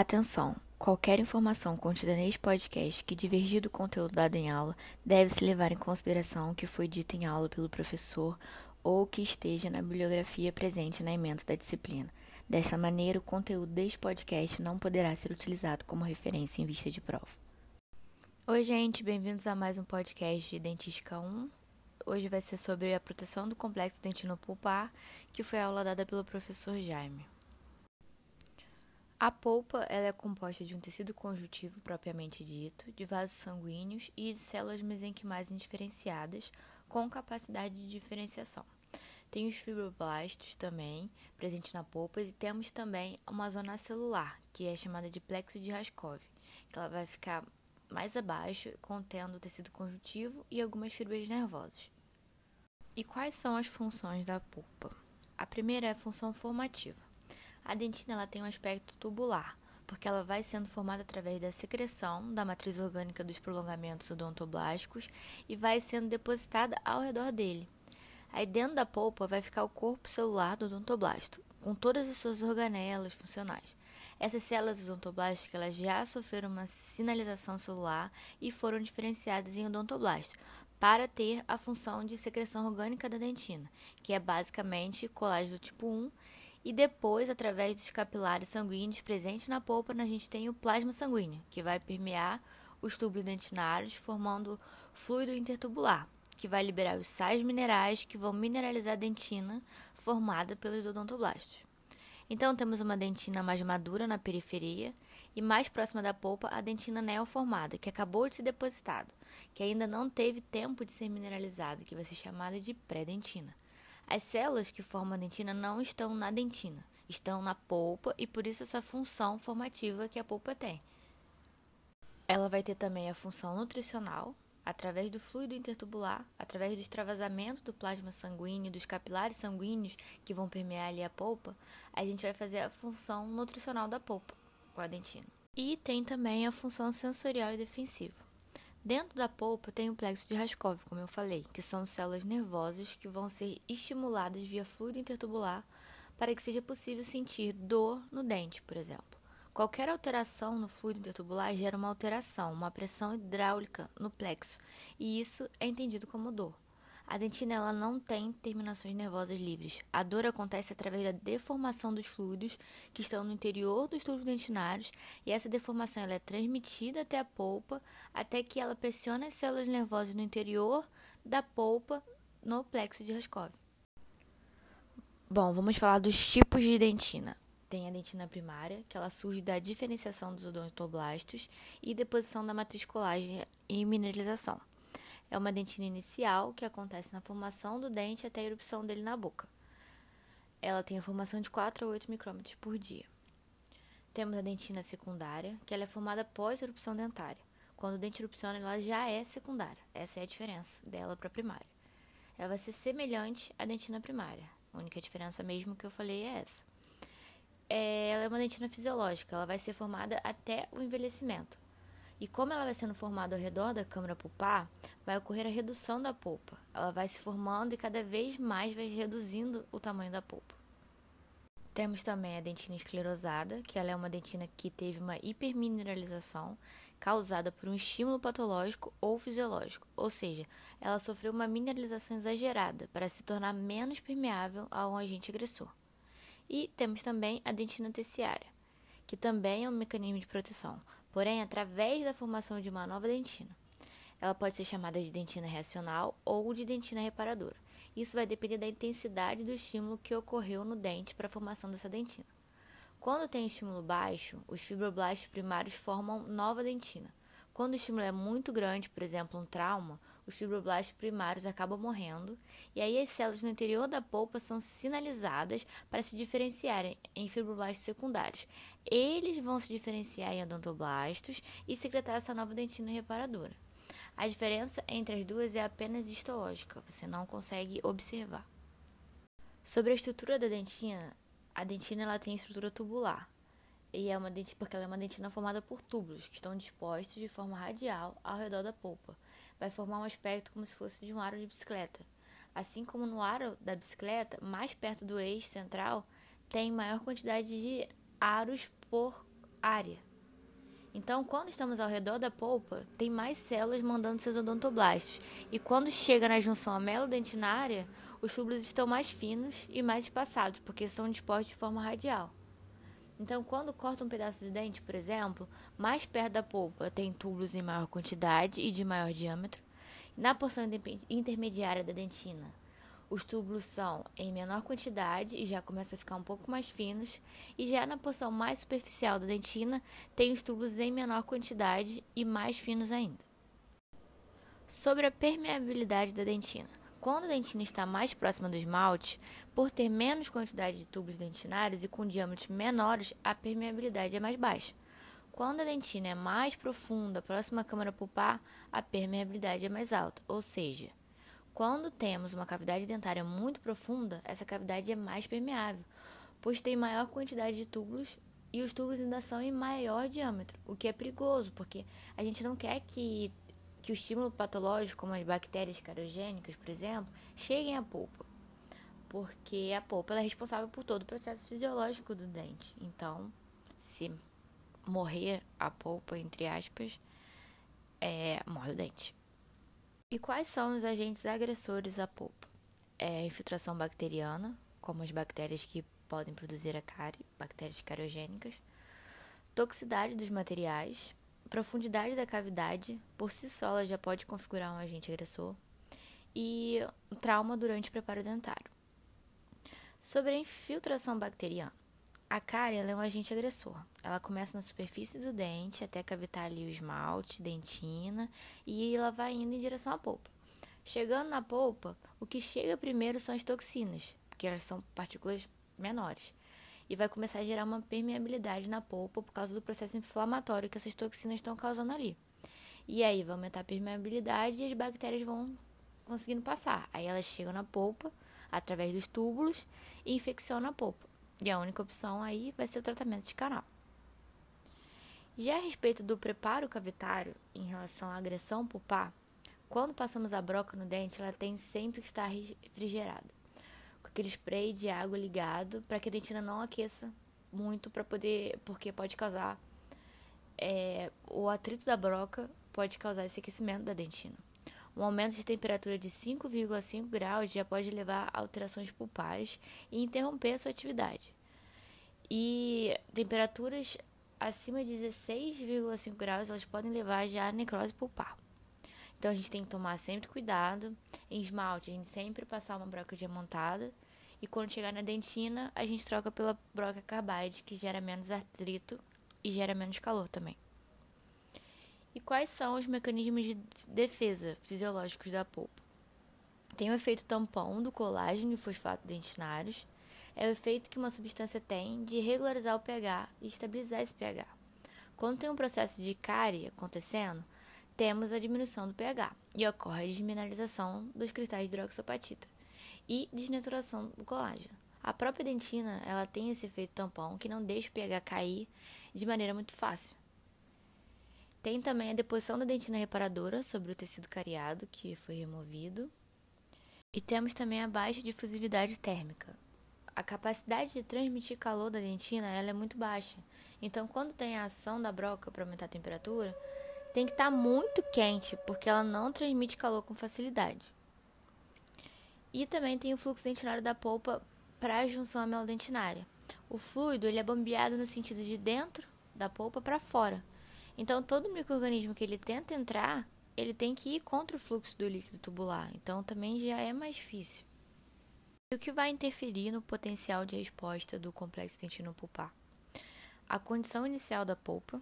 Atenção! Qualquer informação contida neste podcast que divergir do conteúdo dado em aula deve-se levar em consideração o que foi dito em aula pelo professor ou que esteja na bibliografia presente na emenda da disciplina. Desta maneira, o conteúdo deste podcast não poderá ser utilizado como referência em vista de prova. Oi, gente, bem-vindos a mais um podcast de Dentística 1. Hoje vai ser sobre a proteção do complexo dentino-pulpar, que foi a aula dada pelo professor Jaime. A polpa ela é composta de um tecido conjuntivo propriamente dito, de vasos sanguíneos e de células mesenquimais indiferenciadas com capacidade de diferenciação. Tem os fibroblastos também presentes na polpa e temos também uma zona celular, que é chamada de plexo de Raskov, que ela vai ficar mais abaixo, contendo o tecido conjuntivo e algumas fibras nervosas. E quais são as funções da polpa? A primeira é a função formativa. A dentina ela tem um aspecto tubular, porque ela vai sendo formada através da secreção da matriz orgânica dos prolongamentos odontoblásticos e vai sendo depositada ao redor dele. Aí dentro da polpa vai ficar o corpo celular do odontoblasto, com todas as suas organelas funcionais. Essas células odontoblásticas elas já sofreram uma sinalização celular e foram diferenciadas em odontoblasto para ter a função de secreção orgânica da dentina, que é basicamente colágeno tipo 1 e depois, através dos capilares sanguíneos presentes na polpa, a gente tem o plasma sanguíneo, que vai permear os tubos dentinários, formando fluido intertubular, que vai liberar os sais minerais que vão mineralizar a dentina formada pelos odontoblastos. Então, temos uma dentina mais madura na periferia e mais próxima da polpa a dentina neoformada, que acabou de ser depositada, que ainda não teve tempo de ser mineralizada, que vai ser chamada de pré-dentina. As células que formam a dentina não estão na dentina, estão na polpa e por isso essa função formativa que a polpa tem. Ela vai ter também a função nutricional, através do fluido intertubular, através do extravasamento do plasma sanguíneo, dos capilares sanguíneos que vão permear ali a polpa, a gente vai fazer a função nutricional da polpa com a dentina. E tem também a função sensorial e defensiva. Dentro da polpa tem o plexo de Raskov, como eu falei, que são células nervosas que vão ser estimuladas via fluido intertubular para que seja possível sentir dor no dente, por exemplo. Qualquer alteração no fluido intertubular gera uma alteração, uma pressão hidráulica no plexo, e isso é entendido como dor. A dentina ela não tem terminações nervosas livres. A dor acontece através da deformação dos fluidos que estão no interior dos tubos dentinários e essa deformação ela é transmitida até a polpa até que ela pressiona as células nervosas no interior da polpa no plexo de Raskov. Bom, vamos falar dos tipos de dentina. Tem a dentina primária, que ela surge da diferenciação dos odontoblastos e deposição da matriz colágena e mineralização. É uma dentina inicial que acontece na formação do dente até a erupção dele na boca. Ela tem a formação de 4 a 8 micrômetros por dia. Temos a dentina secundária, que ela é formada após a erupção dentária. Quando o dente erupciona, ela já é secundária. Essa é a diferença dela para a primária. Ela vai ser semelhante à dentina primária. A única diferença mesmo que eu falei é essa. É, ela é uma dentina fisiológica, ela vai ser formada até o envelhecimento. E como ela vai sendo formada ao redor da câmara pulpar, vai ocorrer a redução da polpa. Ela vai se formando e cada vez mais vai reduzindo o tamanho da polpa. Temos também a dentina esclerosada, que ela é uma dentina que teve uma hipermineralização causada por um estímulo patológico ou fisiológico, ou seja, ela sofreu uma mineralização exagerada para se tornar menos permeável a um agente agressor. E temos também a dentina terciária, que também é um mecanismo de proteção, porém através da formação de uma nova dentina. Ela pode ser chamada de dentina reacional ou de dentina reparadora. Isso vai depender da intensidade do estímulo que ocorreu no dente para a formação dessa dentina. Quando tem estímulo baixo, os fibroblastos primários formam nova dentina. Quando o estímulo é muito grande, por exemplo, um trauma, os fibroblastos primários acabam morrendo e aí as células no interior da polpa são sinalizadas para se diferenciarem em fibroblastos secundários. Eles vão se diferenciar em odontoblastos e secretar essa nova dentina reparadora. A diferença entre as duas é apenas histológica, você não consegue observar. Sobre a estrutura da dentina, a dentina ela tem estrutura tubular. E é uma dentina, porque ela é uma dentina formada por túbulos que estão dispostos de forma radial ao redor da polpa vai formar um aspecto como se fosse de um aro de bicicleta. Assim como no aro da bicicleta, mais perto do eixo central, tem maior quantidade de aros por área. Então, quando estamos ao redor da polpa, tem mais células mandando seus odontoblastos. E quando chega na junção amelo-dentinária, os túbulos estão mais finos e mais espaçados, porque são dispostos de forma radial. Então, quando corta um pedaço de dente, por exemplo, mais perto da polpa tem túbulos em maior quantidade e de maior diâmetro. Na porção intermediária da dentina, os túbulos são em menor quantidade e já começam a ficar um pouco mais finos, e já na porção mais superficial da dentina, tem os túbulos em menor quantidade e mais finos ainda. Sobre a permeabilidade da dentina. Quando a dentina está mais próxima do esmalte, por ter menos quantidade de tubos dentinários e com diâmetros menores, a permeabilidade é mais baixa. Quando a dentina é mais profunda, próxima à câmara pulpar, a permeabilidade é mais alta, ou seja, quando temos uma cavidade dentária muito profunda, essa cavidade é mais permeável, pois tem maior quantidade de túbulos e os túbulos ainda são em maior diâmetro, o que é perigoso, porque a gente não quer que, que o estímulo patológico, como as bactérias cariogênicas, por exemplo, cheguem à polpa, porque a polpa é responsável por todo o processo fisiológico do dente. Então, se morrer a polpa, entre aspas, é, morre o dente. E quais são os agentes agressores à polpa? É a infiltração bacteriana, como as bactérias que podem produzir a cárie, bactérias cariogênicas, toxicidade dos materiais, profundidade da cavidade, por si só ela já pode configurar um agente agressor, e trauma durante o preparo dentário. Sobre a infiltração bacteriana. A cárie é um agente agressor. Ela começa na superfície do dente até cavitar ali o esmalte, dentina e ela vai indo em direção à polpa. Chegando na polpa, o que chega primeiro são as toxinas, porque elas são partículas menores. E vai começar a gerar uma permeabilidade na polpa por causa do processo inflamatório que essas toxinas estão causando ali. E aí vai aumentar a permeabilidade e as bactérias vão conseguindo passar. Aí elas chegam na polpa através dos túbulos e infeccionam a polpa. E a única opção aí vai ser o tratamento de canal. Já a respeito do preparo cavitário em relação à agressão pulpar, quando passamos a broca no dente, ela tem sempre que estar refrigerada, aquele spray de água ligado para que a dentina não aqueça muito para poder, porque pode causar é, o atrito da broca pode causar esse aquecimento da dentina. Um aumento de temperatura de 5,5 graus já pode levar a alterações pulpares e interromper a sua atividade. E temperaturas acima de 16,5 graus elas podem levar já a necrose pulpar. Então a gente tem que tomar sempre cuidado. Em esmalte, a gente sempre passar uma broca diamantada. E quando chegar na dentina, a gente troca pela broca carbide, que gera menos atrito e gera menos calor também. E quais são os mecanismos de defesa fisiológicos da polpa? Tem o efeito tampão do colágeno e fosfato dentinários. É o efeito que uma substância tem de regularizar o pH e estabilizar esse pH. Quando tem um processo de cárie acontecendo, temos a diminuição do pH e ocorre a desmineralização dos cristais de hidroxapatita e desnaturação do colágeno. A própria dentina ela tem esse efeito tampão que não deixa o pH cair de maneira muito fácil. Tem também a deposição da dentina reparadora sobre o tecido cariado, que foi removido. E temos também a baixa difusividade térmica. A capacidade de transmitir calor da dentina ela é muito baixa. Então, quando tem a ação da broca para aumentar a temperatura, tem que estar tá muito quente, porque ela não transmite calor com facilidade. E também tem o fluxo dentinário da polpa para a junção amelodentinária. O fluido ele é bombeado no sentido de dentro da polpa para fora. Então, todo microorganismo que ele tenta entrar, ele tem que ir contra o fluxo do líquido tubular. Então, também já é mais difícil. E o que vai interferir no potencial de resposta do complexo dentino pulpar? A condição inicial da polpa,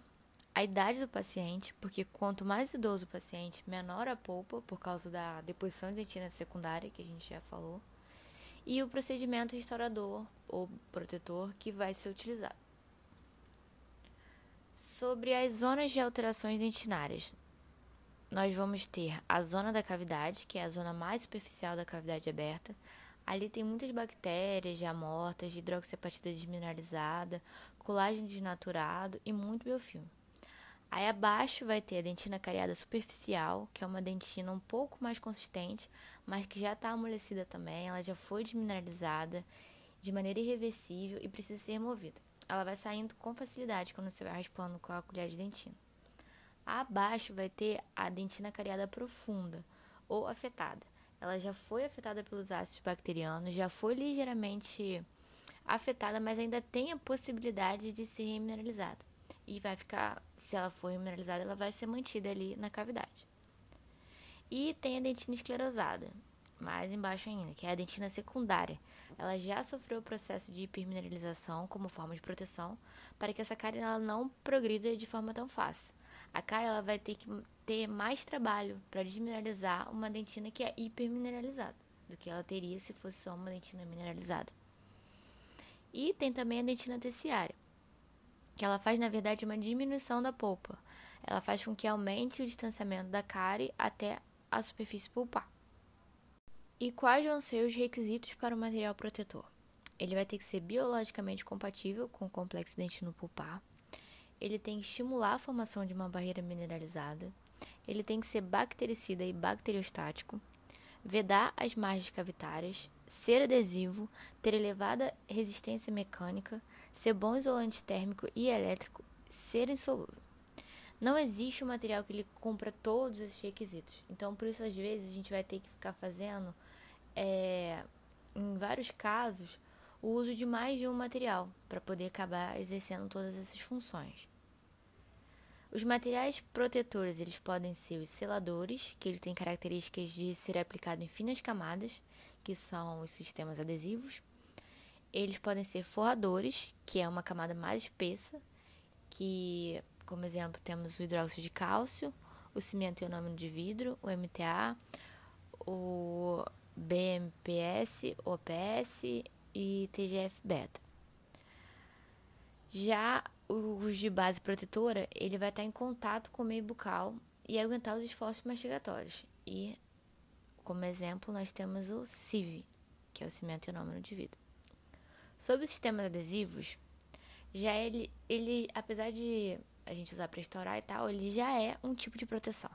a idade do paciente, porque quanto mais idoso o paciente, menor a polpa, por causa da deposição de dentina secundária, que a gente já falou, e o procedimento restaurador ou protetor que vai ser utilizado sobre as zonas de alterações dentinárias. Nós vamos ter a zona da cavidade, que é a zona mais superficial da cavidade aberta. Ali tem muitas bactérias já mortas, hidroxiapatita desmineralizada, colágeno desnaturado e muito biofilme. Aí abaixo vai ter a dentina cariada superficial, que é uma dentina um pouco mais consistente, mas que já está amolecida também, ela já foi desmineralizada de maneira irreversível e precisa ser removida. ela vai saindo com facilidade quando você vai raspando com a colher de dentina. Abaixo vai ter a dentina cariada profunda ou afetada. Ela já foi afetada pelos ácidos bacterianos, já foi ligeiramente afetada, mas ainda tem a possibilidade de ser remineralizada. E vai ficar, se ela for remineralizada, ela vai ser mantida ali na cavidade. E tem a dentina esclerosada, mais embaixo ainda, que é a dentina secundária. Ela já sofreu o processo de hipermineralização como forma de proteção para que essa cárie ela não progrida de forma tão fácil. A cárie ela vai ter que ter mais trabalho para desmineralizar uma dentina que é hipermineralizada do que ela teria se fosse só uma dentina mineralizada. E tem também a dentina terciária, que ela faz na verdade uma diminuição da polpa. Ela faz com que aumente o distanciamento da cárie até a superfície pulpar. E quais vão ser os requisitos para o material protetor? Ele vai ter que ser biologicamente compatível com o complexo dentino pulpar. Ele tem que estimular a formação de uma barreira mineralizada. Ele tem que ser bactericida e bacteriostático. Vedar as margens cavitárias. Ser adesivo. Ter elevada resistência mecânica. Ser bom isolante térmico e elétrico. Ser insolúvel. Não existe um material que ele cumpra todos esses requisitos. Então, por isso, às vezes, a gente vai ter que ficar fazendo é, em vários casos, o uso de mais de um material para poder acabar exercendo todas essas funções. Os materiais protetores eles podem ser os seladores, que eles têm características de ser aplicado em finas camadas, que são os sistemas adesivos. Eles podem ser forradores, que é uma camada mais espessa, que, como exemplo, temos o hidróxido de cálcio, o cimento ionômero de vidro, o MTA, o BMPS, OPS e TGF-beta. Já os de base protetora, ele vai estar em contato com o meio bucal e aguentar os esforços mastigatórios. E, como exemplo, nós temos o CIV, que é o cimento ionômero de vidro. Sobre os sistemas adesivos, já ele, ele, apesar de a gente usar para estourar e tal, ele já é um tipo de proteção.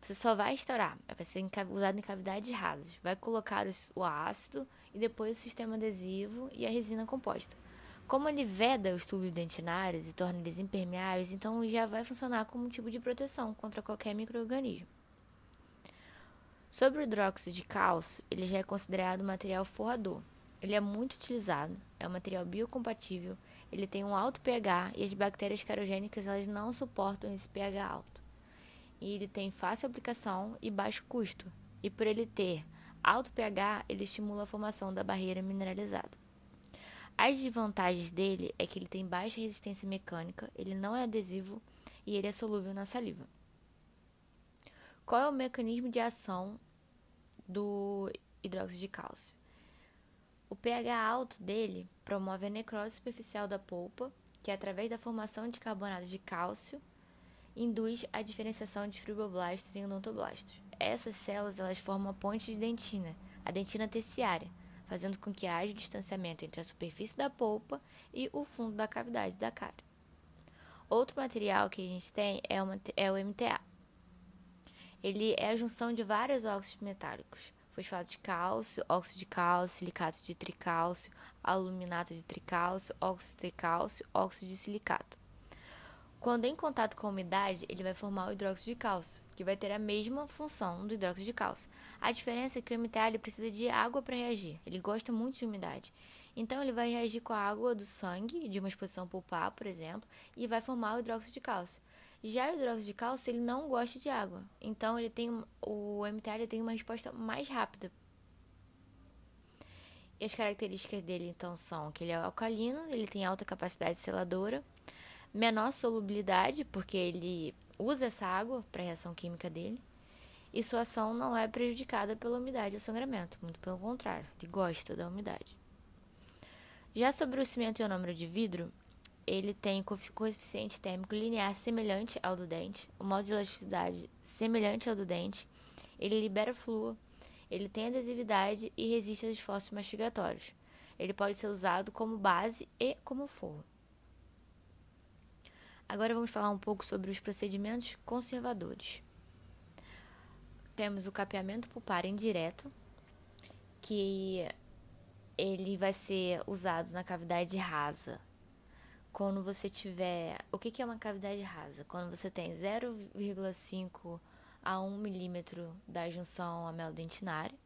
Você só vai estourar, vai ser usado em cavidades rasas. Vai colocar o ácido e depois o sistema adesivo e a resina composta. Como ele veda os tubos dentinários e torna eles impermeáveis, então já vai funcionar como um tipo de proteção contra qualquer microorganismo. Sobre o hidróxido de cálcio, ele já é considerado um material forrador. Ele é muito utilizado, é um material biocompatível, ele tem um alto pH e as bactérias carogênicas elas não suportam esse pH alto e ele tem fácil aplicação e baixo custo. E por ele ter alto pH, ele estimula a formação da barreira mineralizada. As desvantagens dele é que ele tem baixa resistência mecânica, ele não é adesivo e ele é solúvel na saliva. Qual é o mecanismo de ação do hidróxido de cálcio? O pH alto dele promove a necrose superficial da polpa, que é através da formação de carbonato de cálcio induz a diferenciação de fibroblastos e odontoblastos. Essas células elas formam a ponte de dentina, a dentina terciária, fazendo com que haja distanciamento entre a superfície da polpa e o fundo da cavidade da cárie. Outro material que a gente tem é, uma, é o MTA. Ele é a junção de vários óxidos metálicos, fosfato de cálcio, óxido de cálcio, silicato de tricálcio, aluminato de tricálcio, óxido de tricálcio, óxido de silicato. Quando em contato com a umidade, ele vai formar o hidróxido de cálcio, que vai ter a mesma função do hidróxido de cálcio. A diferença é que o MTA precisa de água para reagir. Ele gosta muito de umidade. Então ele vai reagir com a água do sangue, de uma exposição pulpar, por exemplo, e vai formar o hidróxido de cálcio. Já o hidróxido de cálcio, ele não gosta de água. Então ele tem o MTA tem uma resposta mais rápida. E as características dele então são que ele é alcalino, ele tem alta capacidade seladora, menor solubilidade, porque ele usa essa água para a reação química dele, e sua ação não é prejudicada pela umidade ou sangramento, muito pelo contrário, ele gosta da umidade. Já sobre o cimento ionômero de vidro, ele tem coeficiente térmico linear semelhante ao do dente, o modo de elasticidade semelhante ao do dente, ele libera flúor, ele tem adesividade e resiste aos esforços mastigatórios. Ele pode ser usado como base e como forro. Agora vamos falar um pouco sobre os procedimentos conservadores. Temos o capeamento pulpar indireto, que ele vai ser usado na cavidade rasa, quando você tiver. O que, que é uma cavidade rasa? Quando você tem 0,5 a 1 milímetro da junção amel-dentinária.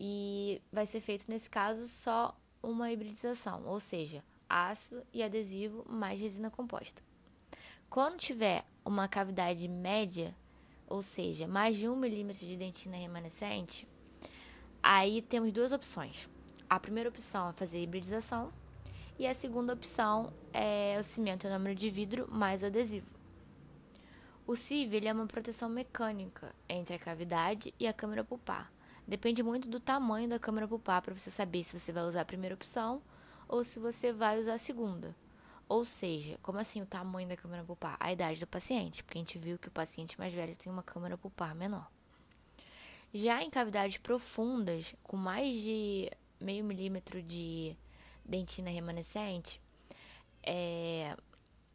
E vai ser feito, nesse caso, só uma hibridização, ou seja, ácido e adesivo mais resina composta. Quando tiver uma cavidade média, ou seja, mais de 1 milímetro de dentina remanescente, aí temos duas opções. A primeira opção é fazer hibridização e a segunda opção é o cimento e o número de vidro mais o adesivo. O CIV é uma proteção mecânica entre a cavidade e a câmara pulpar. Depende muito do tamanho da câmara pulpar para você saber se você vai usar a primeira opção ou se você vai usar a segunda. Ou seja, como assim o tamanho da câmara pulpar? A idade do paciente, porque a gente viu que o paciente mais velho tem uma câmara pulpar menor. Já em cavidades profundas, com mais de meio milímetro de dentina remanescente, é,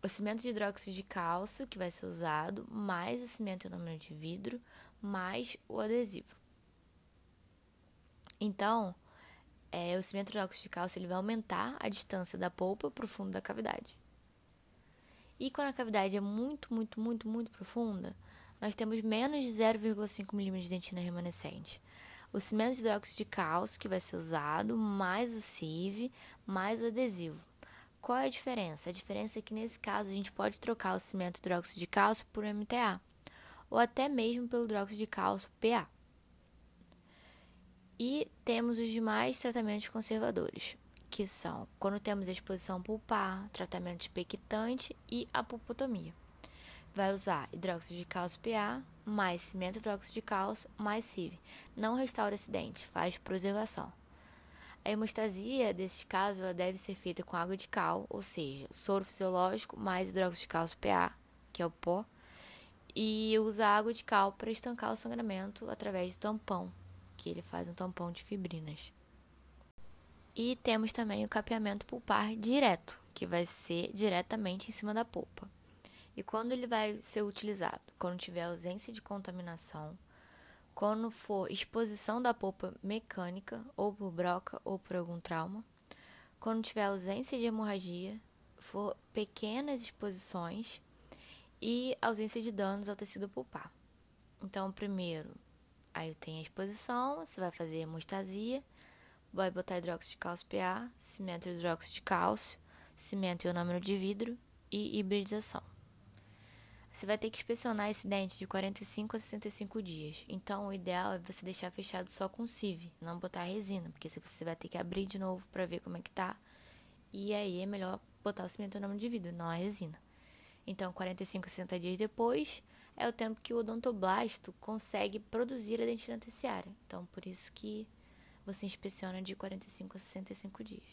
o cimento de hidróxido de cálcio que vai ser usado, mais o cimento em de vidro, mais o adesivo. Então, é, o cimento de hidróxido de cálcio ele vai aumentar a distância da polpa para o fundo da cavidade. E quando a cavidade é muito, muito, muito, muito profunda, nós temos menos de 0,5 mm de dentina remanescente. O cimento de hidróxido de cálcio que vai ser usado, mais o CIV, mais o adesivo. Qual é a diferença? A diferença é que nesse caso a gente pode trocar o cimento de hidróxido de cálcio por MTA, ou até mesmo pelo hidróxido de cálcio PA. E temos os demais tratamentos conservadores, que são quando temos exposição pulpar, tratamento expectante e a pulpotomia. Vai usar hidróxido de cálcio PA, mais cimento hidróxido de cálcio, mais CIV. Não restaura acidente, faz preservação. A hemostasia desses casos deve ser feita com água de cal, ou seja, soro fisiológico mais hidróxido de cálcio PA, que é o pó, e usa água de cal para estancar o sangramento através de tampão, que ele faz um tampão de fibrinas. E temos também o capeamento pulpar direto, que vai ser diretamente em cima da polpa. E quando ele vai ser utilizado? Quando tiver ausência de contaminação, quando for exposição da polpa mecânica, ou por broca ou por algum trauma, quando tiver ausência de hemorragia, for pequenas exposições e ausência de danos ao tecido pulpar. Então, primeiro, aí tem a exposição, você vai fazer hemostasia, vai botar hidróxido de cálcio PA, cimento hidróxido de cálcio, cimento e ionômero de vidro e hibridização. Você vai ter que inspecionar esse dente de 45 a 65 dias. Então, o ideal é você deixar fechado só com CIV, não botar resina, porque você vai ter que abrir de novo para ver como é que tá. E aí é melhor botar o cimento nome de vidro, não a resina. Então, 45 a 60 dias depois é o tempo que o odontoblasto consegue produzir a dentina terciária. Então, por isso que você inspeciona de 45 a 65 dias.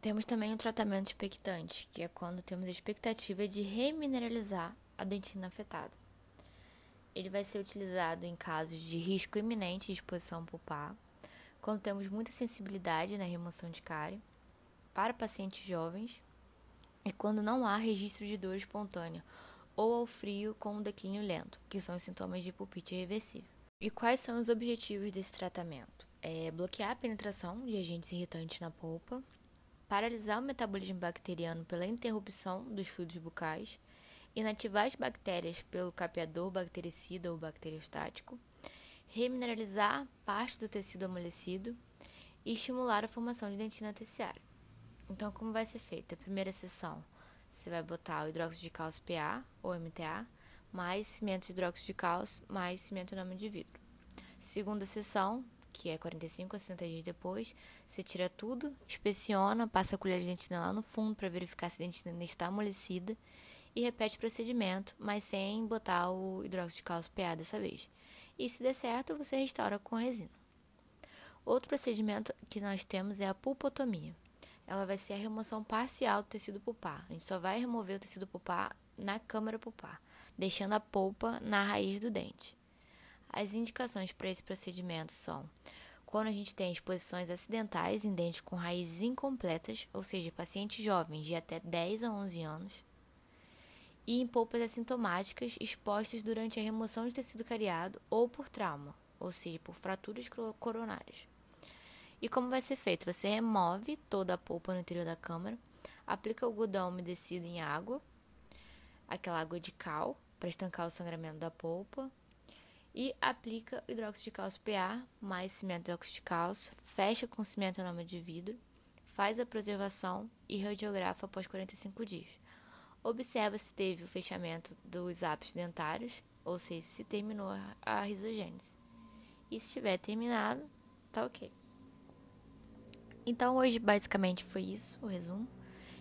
Temos também o tratamento expectante, que é quando temos a expectativa de remineralizar a dentina afetada. Ele vai ser utilizado em casos de risco iminente de exposição pulpar, quando temos muita sensibilidade na remoção de cárie, para pacientes jovens e quando não há registro de dor espontânea ou ao frio com um declínio lento, que são os sintomas de pulpite irreversível. E quais são os objetivos desse tratamento? É bloquear a penetração de agentes irritantes na polpa, paralisar o metabolismo bacteriano pela interrupção dos fluidos bucais, inativar as bactérias pelo capeador bactericida ou bacteriostático, remineralizar parte do tecido amolecido e estimular a formação de dentina terciária. Então, como vai ser feita? A primeira sessão, você vai botar o hidróxido de cálcio PA ou MTA, mais cimento de hidróxido de cálcio, mais cimento nome de vidro. Segunda sessão, que é 45 a 60 dias depois, você tira tudo, inspeciona, passa a colher de dentina lá no fundo para verificar se a dentina ainda está amolecida e repete o procedimento, mas sem botar o hidróxido de cálcio PA dessa vez. E se der certo, você restaura com resina. Outro procedimento que nós temos é a pulpotomia. Ela vai ser a remoção parcial do tecido pulpar. A gente só vai remover o tecido pulpar na câmara pulpar, deixando a polpa na raiz do dente. As indicações para esse procedimento são quando a gente tem exposições acidentais em dentes com raízes incompletas, ou seja, pacientes jovens de até 10 a 11 anos, e em polpas assintomáticas expostas durante a remoção de tecido cariado ou por trauma, ou seja, por fraturas coronárias. E como vai ser feito? Você remove toda a polpa no interior da câmara, Aplica algodão umedecido em água, aquela água de cal, para estancar o sangramento da polpa. E aplica hidróxido de cálcio PA mais cimento de óxido de cálcio, fecha com cimento anômalo de vidro, faz a preservação e radiografa após 45 dias. Observa se teve o fechamento dos ápices dentários, ou seja, se terminou a risogênese. E se tiver terminado, tá ok. Então hoje basicamente foi isso, o resumo.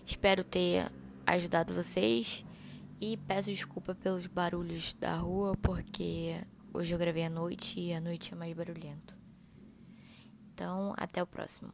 Espero ter ajudado vocês e peço desculpa pelos barulhos da rua, porque hoje eu gravei à noite e a noite é mais barulhento. Então, até o próximo.